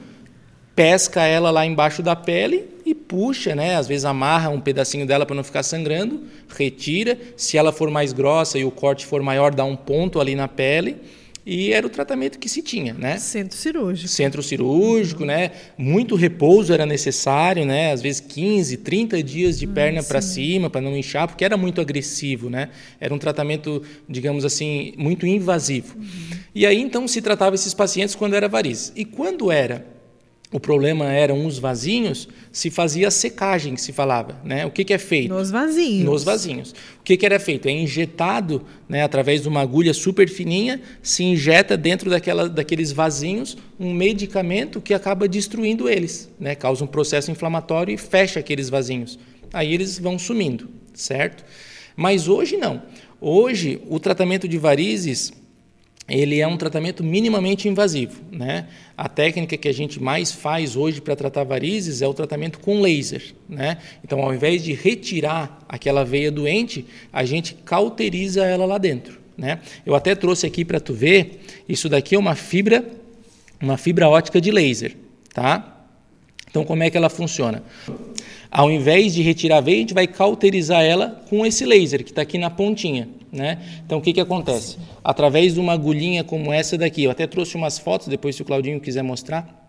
B: pesca ela lá embaixo da pele e puxa, né? Às vezes amarra um pedacinho dela para não ficar sangrando, retira. Se ela for mais grossa e o corte for maior, dá um ponto ali na pele e era o tratamento que se tinha, né?
A: Centro cirúrgico.
B: Centro cirúrgico, né? Muito repouso era necessário, né? Às vezes 15, 30 dias de ah, perna para cima para não inchar, porque era muito agressivo, né? Era um tratamento, digamos assim, muito invasivo. Uhum. E aí então se tratava esses pacientes quando era varizes. E quando era o problema eram os vasinhos, se fazia secagem, se falava. Né? O que, que é feito?
A: Nos vasinhos.
B: Nos vasinhos. O que, que era feito? É injetado, né, através de uma agulha super fininha, se injeta dentro daquela, daqueles vasinhos um medicamento que acaba destruindo eles. Né? Causa um processo inflamatório e fecha aqueles vasinhos. Aí eles vão sumindo, certo? Mas hoje não. Hoje, o tratamento de varizes ele é um tratamento minimamente invasivo. Né? A técnica que a gente mais faz hoje para tratar varizes é o tratamento com laser. Né? Então, ao invés de retirar aquela veia doente, a gente cauteriza ela lá dentro. Né? Eu até trouxe aqui para tu ver, isso daqui é uma fibra, uma fibra ótica de laser. Tá? Então, como é que ela funciona? Ao invés de retirar a veia, a gente vai cauterizar ela com esse laser que está aqui na pontinha. Né? Então, o que, que acontece? Através de uma agulhinha como essa daqui, eu até trouxe umas fotos, depois se o Claudinho quiser mostrar,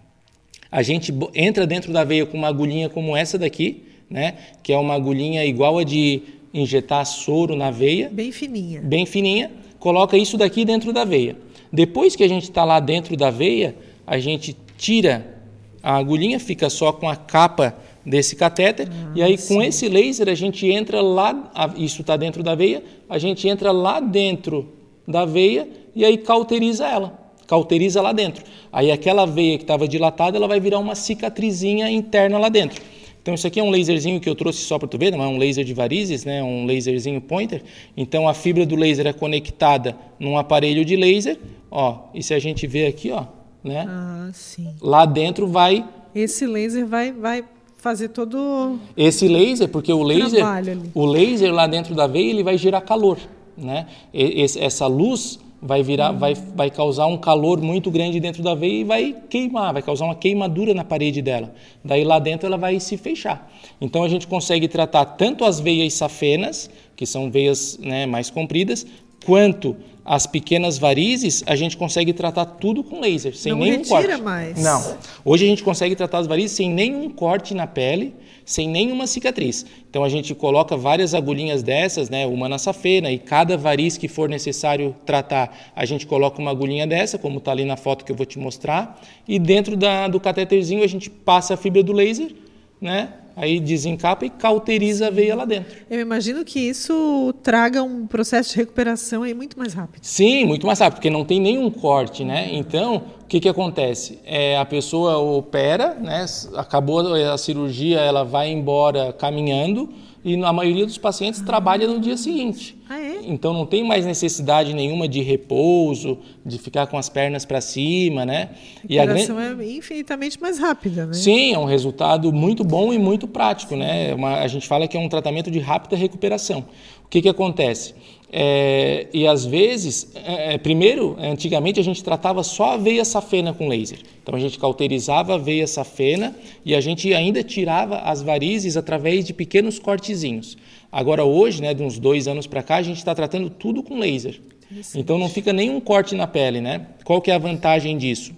B: a gente entra dentro da veia com uma agulhinha como essa daqui, né? que é uma agulhinha igual a de injetar soro na veia.
A: Bem fininha.
B: Bem fininha. Coloca isso daqui dentro da veia. Depois que a gente está lá dentro da veia, a gente tira a agulhinha, fica só com a capa desse catéter. Ah, e aí, sim. com esse laser, a gente entra lá, isso está dentro da veia, a gente entra lá dentro da veia e aí cauteriza ela. Cauteriza lá dentro. Aí, aquela veia que estava dilatada, ela vai virar uma cicatrizinha interna lá dentro. Então, isso aqui é um laserzinho que eu trouxe só para tu ver, não é um laser de varizes, né? um laserzinho pointer. Então, a fibra do laser é conectada num aparelho de laser. Ó, e se a gente ver aqui, ó, né?
A: Ah, sim.
B: Lá dentro vai.
A: Esse laser vai, vai fazer todo
B: esse laser porque o laser o laser lá dentro da veia ele vai gerar calor né? Esse, essa luz vai virar vai, vai causar um calor muito grande dentro da veia e vai queimar vai causar uma queimadura na parede dela. Daí lá dentro ela vai se fechar. Então a gente consegue tratar tanto as veias safenas que são veias né, mais compridas quanto as pequenas varizes, a gente consegue tratar tudo com laser, sem
A: não
B: nenhum corte.
A: mais.
B: Não. Hoje a gente consegue tratar as varizes sem nenhum corte na pele, sem nenhuma cicatriz. Então a gente coloca várias agulhinhas dessas, né, uma na safena, e cada variz que for necessário tratar, a gente coloca uma agulhinha dessa, como está ali na foto que eu vou te mostrar, e dentro da, do cateterzinho a gente passa a fibra do laser, né, aí desencapa e cauteriza a veia lá dentro.
A: Eu imagino que isso traga um processo de recuperação aí muito mais rápido.
B: Sim, muito mais rápido, porque não tem nenhum corte, né? Então, o que, que acontece? É, a pessoa opera, né? acabou a cirurgia, ela vai embora caminhando, e a maioria dos pacientes trabalha no dia seguinte.
A: Ah, é?
B: Então não tem mais necessidade nenhuma de repouso, de ficar com as pernas para cima, né?
A: A e a recuperação é infinitamente mais rápida, né?
B: Sim, é um resultado muito bom e muito prático, né? Uma, a gente fala que é um tratamento de rápida recuperação. O que que acontece? É, e às vezes, é, é, primeiro, antigamente a gente tratava só a veia safena com laser. Então a gente cauterizava a veia safena e a gente ainda tirava as varizes através de pequenos cortezinhos. Agora hoje, né, de uns dois anos para cá, a gente está tratando tudo com laser. Então não fica nenhum corte na pele, né? Qual que é a vantagem disso?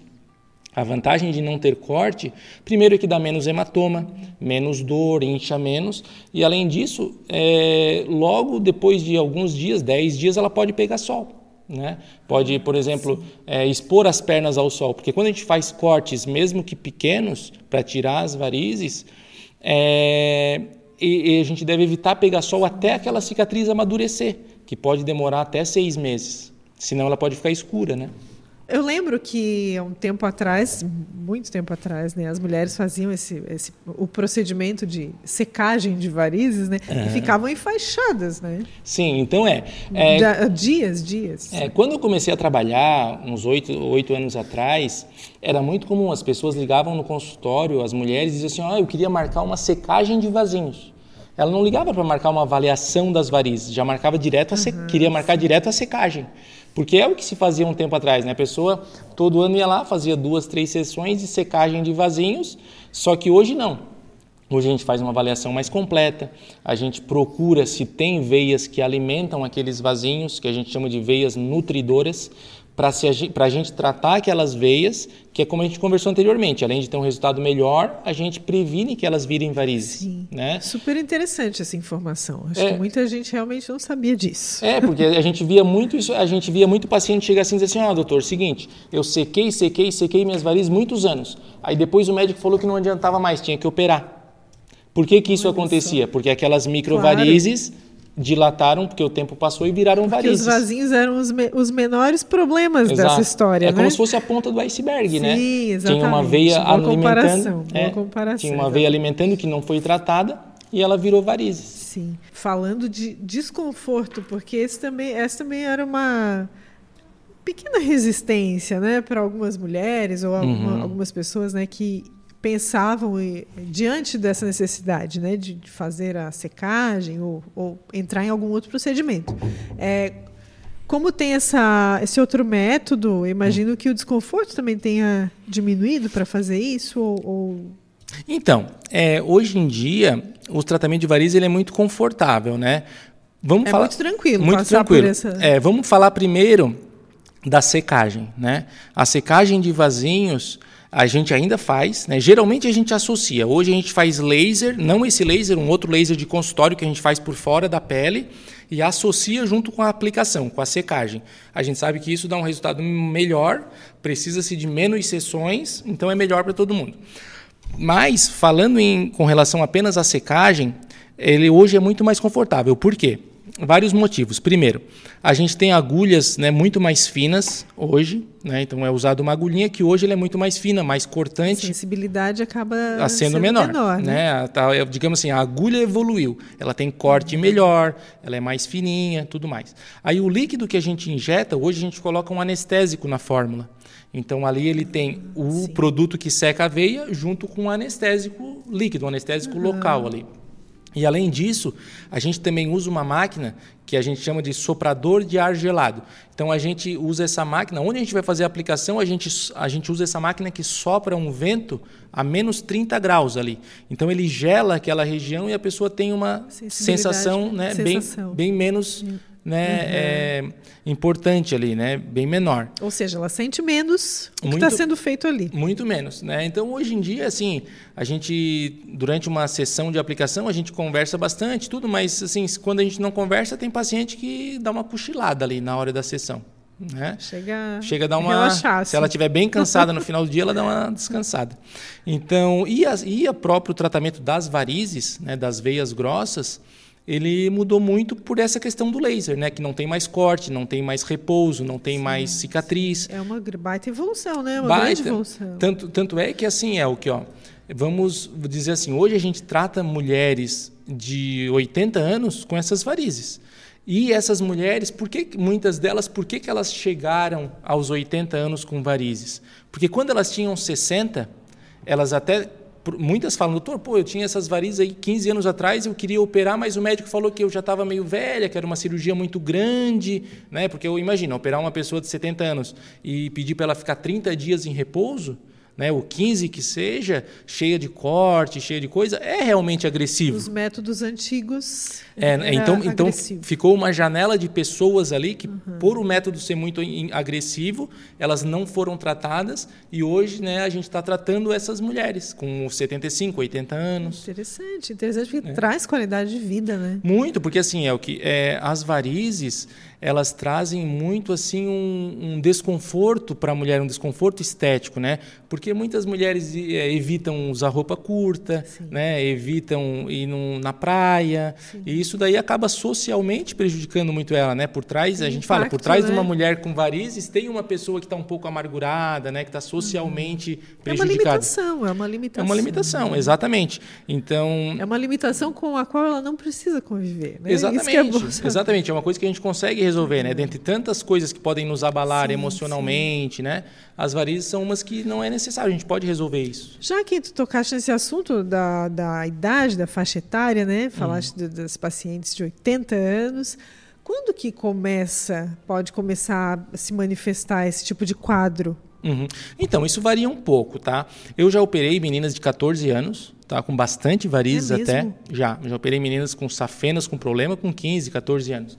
B: A vantagem de não ter corte, primeiro é que dá menos hematoma, menos dor, incha menos, e além disso, é, logo depois de alguns dias, 10 dias, ela pode pegar sol. Né? Pode, por exemplo, é, expor as pernas ao sol, porque quando a gente faz cortes, mesmo que pequenos, para tirar as varizes, é, e, e a gente deve evitar pegar sol até aquela cicatriz amadurecer, que pode demorar até seis meses, senão ela pode ficar escura, né?
A: Eu lembro que há um tempo atrás, muito tempo atrás, né, as mulheres faziam esse, esse o procedimento de secagem de varizes, né, uhum. e ficavam enfaixadas, né?
B: Sim, então é, é
A: dias, dias.
B: É, quando eu comecei a trabalhar uns oito, oito anos atrás, era muito comum as pessoas ligavam no consultório, as mulheres diziam assim, ah, eu queria marcar uma secagem de vasinhos. Ela não ligava para marcar uma avaliação das varizes, já marcava direto a uhum. queria marcar direto a secagem. Porque é o que se fazia um tempo atrás, né? A pessoa todo ano ia lá, fazia duas, três sessões de secagem de vasinhos, só que hoje não. Hoje a gente faz uma avaliação mais completa, a gente procura se tem veias que alimentam aqueles vasinhos, que a gente chama de veias nutridoras, para a gente tratar aquelas veias, que é como a gente conversou anteriormente, além de ter um resultado melhor, a gente previne que elas virem varizes. Sim. Né?
A: Super interessante essa informação. Acho é, que muita gente realmente não sabia disso.
B: É, porque a gente via muito isso, a gente via muito paciente chegar assim e dizer assim, ó, oh, doutor, seguinte, eu sequei, sequei, sequei minhas varizes muitos anos. Aí depois o médico falou que não adiantava mais, tinha que operar. Por que, que isso Olha acontecia? Só. Porque aquelas microvarizes claro dilataram porque o tempo passou e viraram porque varizes.
A: os vasinhos eram os, me os menores problemas Exato. dessa história,
B: É
A: né?
B: como se fosse a ponta do iceberg,
A: Sim,
B: né?
A: Sim, exatamente.
B: Tinha uma veia
A: boa
B: alimentando, é,
A: comparação.
B: Tinha uma veia alimentando que não foi tratada e ela virou varizes.
A: Sim. Falando de desconforto, porque esse também, essa também era uma pequena resistência, né, para algumas mulheres ou alguma, uhum. algumas pessoas, né, que pensavam diante dessa necessidade né, de, fazer a secagem ou, ou, entrar em algum outro procedimento. É, como tem essa, esse outro método, imagino que o desconforto também tenha diminuído para fazer isso ou, ou...
B: Então, é, hoje em dia, o tratamento de varizes ele é muito confortável, né?
A: Vamos é falar, muito tranquilo muito tranquilo. Essa...
B: É, vamos falar primeiro da secagem, né? A secagem de vasinhos a gente ainda faz, né? geralmente a gente associa. Hoje a gente faz laser, não esse laser, um outro laser de consultório que a gente faz por fora da pele e associa junto com a aplicação, com a secagem. A gente sabe que isso dá um resultado melhor, precisa-se de menos sessões, então é melhor para todo mundo. Mas, falando em, com relação apenas à secagem, ele hoje é muito mais confortável. Por quê? Vários motivos. Primeiro, a gente tem agulhas né, muito mais finas hoje, né, então é usado uma agulhinha que hoje é muito mais fina, mais cortante.
A: A sensibilidade acaba
B: sendo, sendo menor. menor né? né? digamos assim, a agulha evoluiu, ela tem corte melhor, ela é mais fininha, tudo mais. Aí o líquido que a gente injeta, hoje a gente coloca um anestésico na fórmula. Então ali ele tem o Sim. produto que seca a veia junto com um anestésico líquido, um anestésico uhum. local ali. E além disso, a gente também usa uma máquina que a gente chama de soprador de ar gelado. Então a gente usa essa máquina, onde a gente vai fazer a aplicação, a gente, a gente usa essa máquina que sopra um vento a menos 30 graus ali. Então ele gela aquela região e a pessoa tem uma sensação, né, sensação. Bem, bem menos né, uhum. é, importante ali, né, bem menor.
A: Ou seja, ela sente menos o que está sendo feito ali.
B: Muito menos, né? Então hoje em dia, assim, a gente durante uma sessão de aplicação a gente conversa bastante, tudo, mas assim, quando a gente não conversa, tem paciente que dá uma cochilada ali na hora da sessão. Né?
A: Chega,
B: Chega a dar uma. Relaxar, se ela estiver bem cansada no final do dia, ela dá uma descansada. Então, e, a, e o próprio tratamento das varizes, né, das veias grossas, ele mudou muito por essa questão do laser, né? Que não tem mais corte, não tem mais repouso, não tem sim, mais cicatriz.
A: É uma baita evolução, né? Uma baita, grande evolução.
B: Tanto, tanto é que assim é o que, ó. Vamos dizer assim, hoje a gente trata mulheres de 80 anos com essas varizes. E essas mulheres, por que muitas delas, por que, que elas chegaram aos 80 anos com varizes? Porque quando elas tinham 60, elas até muitas falam, doutor, pô, eu tinha essas varizes aí 15 anos atrás, eu queria operar, mas o médico falou que eu já estava meio velha, que era uma cirurgia muito grande, né? Porque eu imagino, operar uma pessoa de 70 anos e pedir para ela ficar 30 dias em repouso, né, o 15 que seja, cheia de corte, cheia de coisa, é realmente agressivo.
A: Os métodos antigos.
B: É, então, então ficou uma janela de pessoas ali que, uhum. por o método ser muito agressivo, elas não foram tratadas e hoje né, a gente está tratando essas mulheres com 75, 80 anos.
A: Interessante, interessante porque é. traz qualidade de vida, né?
B: Muito, porque assim, é o que é, as varizes elas trazem muito assim um, um desconforto para a mulher, um desconforto estético, né? Porque muitas mulheres é, evitam usar roupa curta, Sim. né? Evitam ir num, na praia Sim. e isso daí acaba socialmente prejudicando muito ela, né? Por trás tem a gente impacto, fala, por trás né? de uma mulher com varizes tem uma pessoa que está um pouco amargurada, né? Que está socialmente uhum. prejudicada.
A: É uma limitação, é uma limitação.
B: É uma limitação, exatamente. Então
A: é uma limitação com a qual ela não precisa conviver, né?
B: Exatamente, é exatamente. É uma coisa que a gente consegue resolver, né? Dentre tantas coisas que podem nos abalar sim, emocionalmente, sim. né? As varizes são umas que não é necessário, a gente pode resolver isso.
A: Já que tu tocaste nesse assunto da, da idade, da faixa etária, né? Falaste uhum. das pacientes de 80 anos. Quando que começa, pode começar a se manifestar esse tipo de quadro?
B: Uhum. Então, isso varia um pouco, tá? Eu já operei meninas de 14 anos, tá? Com bastante varizes é até. Já. Já operei meninas com safenas com problema com 15, 14 anos.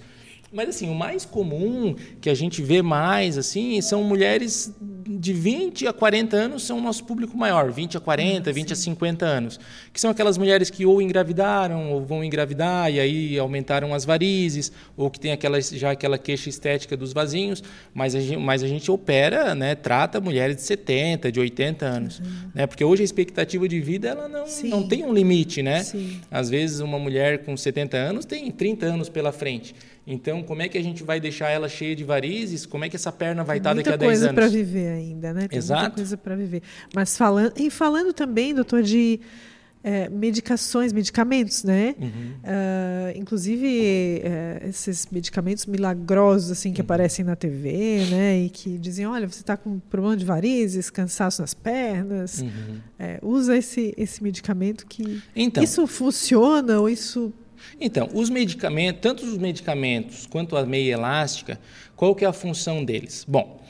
B: Mas assim, o mais comum que a gente vê mais assim são mulheres de 20 a 40 anos são o nosso público maior, 20 a 40, ah, 20 sim. a 50 anos, que são aquelas mulheres que ou engravidaram ou vão engravidar e aí aumentaram as varizes, ou que tem aquela, já aquela queixa estética dos vasinhos, mas a gente, mas a gente opera, né, trata mulheres de 70, de 80 anos, uhum. né? Porque hoje a expectativa de vida ela não, não tem um limite, né? Sim. Às vezes uma mulher com 70 anos tem 30 anos pela frente. Então, como é que a gente vai deixar ela cheia de varizes? Como é que essa perna vai estar daqui a 10 anos?
A: Tem muita coisa para viver ainda, né? Tem
B: Exato.
A: muita coisa para viver. Mas falando, e falando também, doutor, de é, medicações, medicamentos, né? Uhum. Uh, inclusive uh, esses medicamentos milagrosos assim que uhum. aparecem na TV, né? E que dizem, olha, você está com problema de varizes, cansaço nas pernas, uhum. é, usa esse esse medicamento que então, isso funciona ou isso
B: então, os medicamentos, tanto os medicamentos quanto a meia elástica, qual que é a função deles? Bom,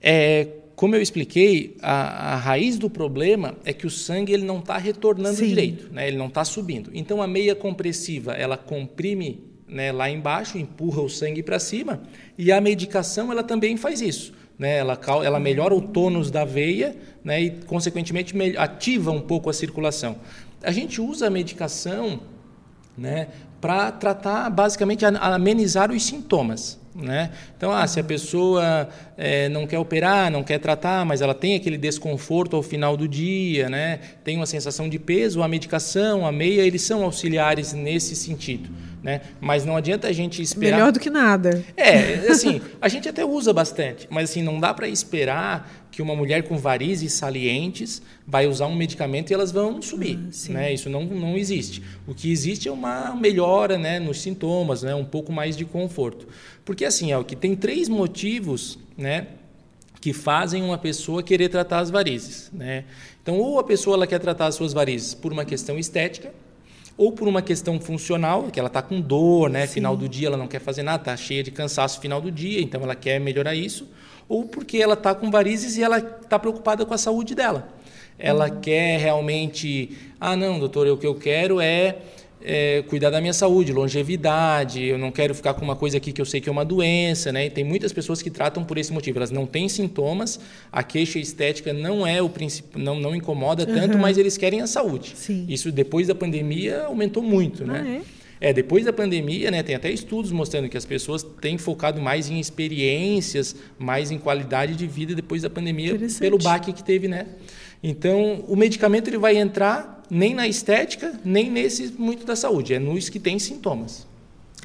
B: é, como eu expliquei, a, a, raiz do problema é que o sangue ele não está retornando Sim. direito, né? ele não está subindo. Então, a meia compressiva, ela comprime né, lá embaixo, empurra o sangue para cima, e a medicação ela também faz isso. Né? Ela, ela melhora o tônus da veia né, e, consequentemente, ativa um pouco a circulação. A gente usa a medicação né, para tratar, basicamente, amenizar os sintomas. Né? Então, ah, se a pessoa é, não quer operar, não quer tratar, mas ela tem aquele desconforto ao final do dia, né? tem uma sensação de peso, a medicação, a meia, eles são auxiliares nesse sentido. Né? Mas não adianta a gente esperar.
A: Melhor do que nada.
B: É, assim, a gente até usa bastante, mas assim, não dá para esperar que uma mulher com varizes salientes vai usar um medicamento e elas vão subir. Ah, né? Isso não, não existe. O que existe é uma melhora né, nos sintomas, né, um pouco mais de conforto. Porque assim, é o que tem três motivos né, que fazem uma pessoa querer tratar as varizes. Né? Então, ou a pessoa ela quer tratar as suas varizes por uma questão estética, ou por uma questão funcional, que ela está com dor, né? Sim. Final do dia ela não quer fazer nada, está cheia de cansaço final do dia, então ela quer melhorar isso ou porque ela está com varizes e ela está preocupada com a saúde dela. Ela uhum. quer realmente, ah, não, doutor, o que eu quero é, é, cuidar da minha saúde, longevidade, eu não quero ficar com uma coisa aqui que eu sei que é uma doença, né? E tem muitas pessoas que tratam por esse motivo. Elas não têm sintomas, a queixa estética não é o principal, não, não incomoda tanto, uhum. mas eles querem a saúde.
A: Sim.
B: Isso depois da pandemia aumentou muito, né? ah? É? É, depois da pandemia, né, tem até estudos mostrando que as pessoas têm focado mais em experiências, mais em qualidade de vida depois da pandemia, pelo baque que teve, né? Então, o medicamento ele vai entrar nem na estética, nem nesse muito da saúde, é nos que tem sintomas.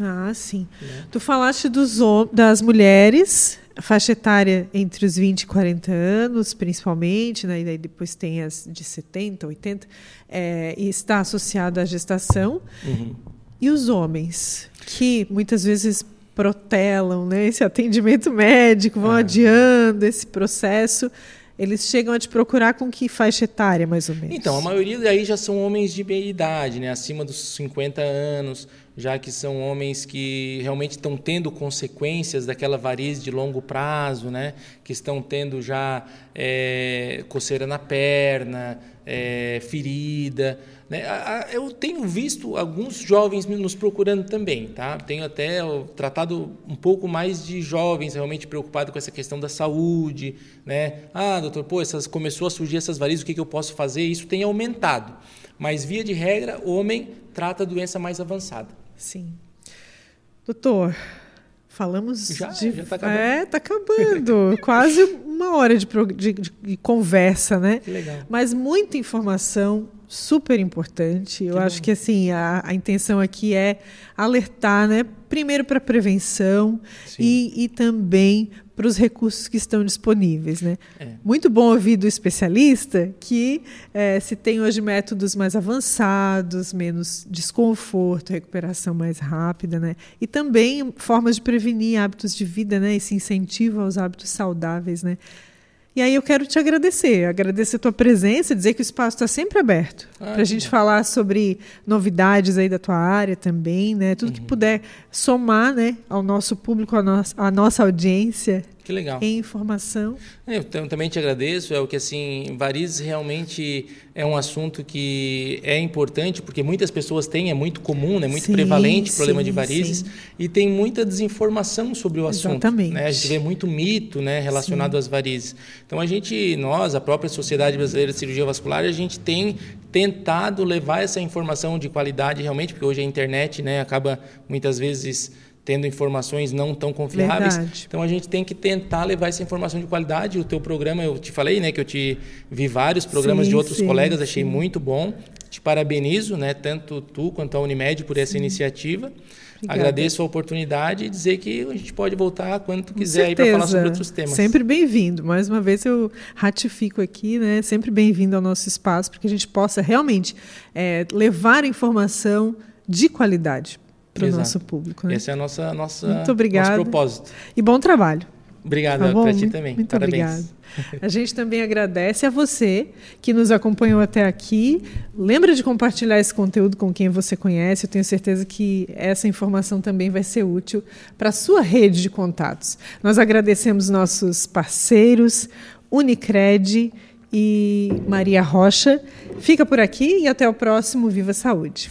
A: Ah, sim. É. Tu falaste dos, das mulheres, faixa etária entre os 20 e 40 anos, principalmente, né? e daí depois tem as de 70, 80, é, e está associado à gestação. Uhum. E os homens, que muitas vezes protelam né, esse atendimento médico, vão é. adiando esse processo, eles chegam a te procurar com que faixa etária, mais ou menos?
B: Então, a maioria daí já são homens de meia idade, né, acima dos 50 anos, já que são homens que realmente estão tendo consequências daquela varize de longo prazo, né? que estão tendo já é, coceira na perna, é, ferida. Né? Eu tenho visto alguns jovens nos procurando também, tá? Tenho até tratado um pouco mais de jovens realmente preocupados com essa questão da saúde, né? Ah, doutor, pô, essas, começou a surgir essas varizes, o que, que eu posso fazer? Isso tem aumentado. Mas, via de regra, o homem trata a doença mais avançada.
A: Sim. Doutor, falamos
B: já,
A: de.
B: Já tá acabando.
A: É, tá acabando. Quase uma hora de, de, de, conversa, né?
B: Que legal.
A: Mas muita informação, super importante. Eu que acho bom. que assim a, a, intenção aqui é alertar, né? Primeiro para prevenção e, e também para os recursos que estão disponíveis, né? É. Muito bom ouvir do especialista que é, se tem hoje métodos mais avançados, menos desconforto, recuperação mais rápida, né? E também formas de prevenir hábitos de vida, né? Esse incentivo aos hábitos saudáveis, né? E aí eu quero te agradecer, agradecer a tua presença, dizer que o espaço está sempre aberto ah, para a gente falar sobre novidades aí da tua área também, né? Tudo uhum. que puder somar, né, ao nosso público, à nossa, à nossa audiência,
B: que legal.
A: Em informação.
B: É, eu também te agradeço. É o que assim, varizes realmente é um assunto que é importante porque muitas pessoas têm, é muito comum, é muito sim, prevalente o problema sim, de varizes sim. e tem muita desinformação sobre o assunto.
A: Exatamente.
B: Né? A gente vê muito mito, né, relacionado às varizes. Então a gente, nós, a própria Sociedade Brasileira de Cirurgia Vascular, a gente tem tentado levar essa informação de qualidade realmente, porque hoje a internet, né, acaba muitas vezes tendo informações não tão confiáveis.
A: Verdade.
B: Então a gente tem que tentar levar essa informação de qualidade. O teu programa, eu te falei, né, que eu te vi vários programas sim, de outros sim, colegas, achei sim. muito bom. Te parabenizo, né, tanto tu quanto a Unimed por essa iniciativa. Obrigada. Agradeço a oportunidade e dizer que a gente pode voltar quando tu quiser para falar sobre outros temas.
A: Sempre bem-vindo. Mais uma vez eu ratifico aqui, né? Sempre bem-vindo ao nosso espaço para que a gente possa realmente é, levar informação de qualidade para o nosso público. Né?
B: Esse é a nossa, nossa,
A: Muito obrigado.
B: nosso propósito.
A: E bom trabalho.
B: Obrigado tá para ti também.
A: Muito
B: Parabéns.
A: obrigado. A gente também agradece a você que nos acompanhou até aqui. Lembra de compartilhar esse conteúdo com quem você conhece. Eu tenho certeza que essa informação também vai ser útil para a sua rede de contatos. Nós agradecemos nossos parceiros, Unicred e Maria Rocha. Fica por aqui e até o próximo Viva Saúde.